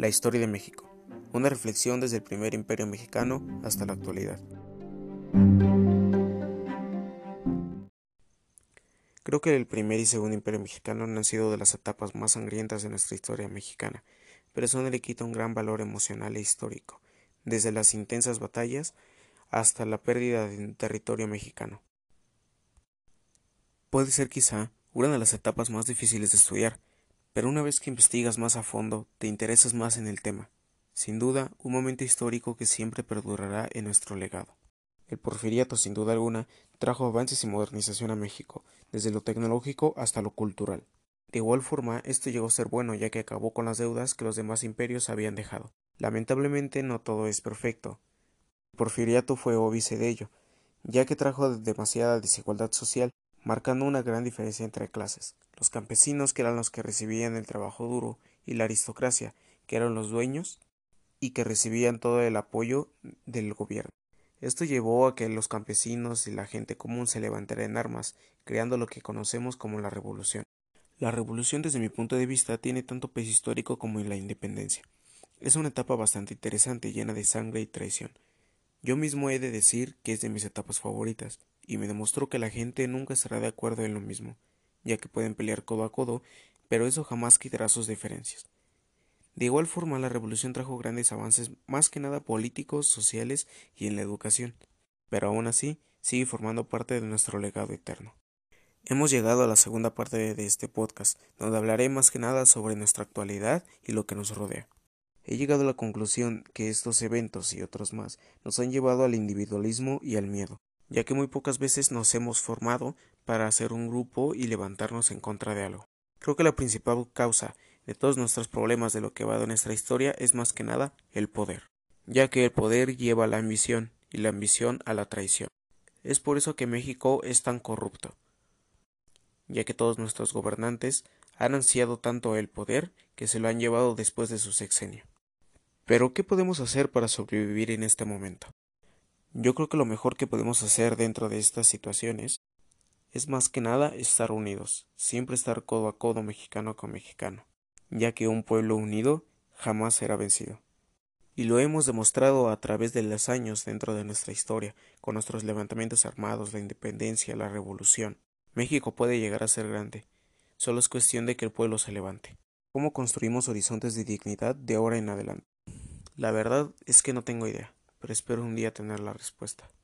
La historia de México. Una reflexión desde el primer imperio mexicano hasta la actualidad. Creo que el primer y segundo imperio mexicano no han sido de las etapas más sangrientas de nuestra historia mexicana, pero eso no le quita un gran valor emocional e histórico, desde las intensas batallas hasta la pérdida de territorio mexicano. Puede ser quizá una de las etapas más difíciles de estudiar, pero una vez que investigas más a fondo, te interesas más en el tema. Sin duda, un momento histórico que siempre perdurará en nuestro legado. El porfiriato, sin duda alguna, trajo avances y modernización a México, desde lo tecnológico hasta lo cultural. De igual forma, esto llegó a ser bueno ya que acabó con las deudas que los demás imperios habían dejado. Lamentablemente no todo es perfecto. El porfiriato fue óbice de ello, ya que trajo demasiada desigualdad social marcando una gran diferencia entre clases, los campesinos que eran los que recibían el trabajo duro y la aristocracia que eran los dueños y que recibían todo el apoyo del gobierno. Esto llevó a que los campesinos y la gente común se levantaran en armas, creando lo que conocemos como la revolución. La revolución desde mi punto de vista tiene tanto peso histórico como la independencia. Es una etapa bastante interesante llena de sangre y traición. Yo mismo he de decir que es de mis etapas favoritas, y me demostró que la gente nunca estará de acuerdo en lo mismo, ya que pueden pelear codo a codo, pero eso jamás quitará sus diferencias. De igual forma, la revolución trajo grandes avances, más que nada políticos, sociales y en la educación, pero aún así sigue formando parte de nuestro legado eterno. Hemos llegado a la segunda parte de este podcast, donde hablaré más que nada sobre nuestra actualidad y lo que nos rodea. He llegado a la conclusión que estos eventos y otros más nos han llevado al individualismo y al miedo, ya que muy pocas veces nos hemos formado para hacer un grupo y levantarnos en contra de algo. Creo que la principal causa de todos nuestros problemas de lo que va de nuestra historia es más que nada el poder, ya que el poder lleva a la ambición y la ambición a la traición. Es por eso que México es tan corrupto, ya que todos nuestros gobernantes han ansiado tanto el poder que se lo han llevado después de su sexenio. Pero ¿qué podemos hacer para sobrevivir en este momento? Yo creo que lo mejor que podemos hacer dentro de estas situaciones es más que nada estar unidos, siempre estar codo a codo mexicano con mexicano, ya que un pueblo unido jamás será vencido. Y lo hemos demostrado a través de los años dentro de nuestra historia, con nuestros levantamientos armados, la independencia, la revolución. México puede llegar a ser grande, solo es cuestión de que el pueblo se levante. ¿Cómo construimos horizontes de dignidad de ahora en adelante? La verdad es que no tengo idea pero espero un día tener la respuesta.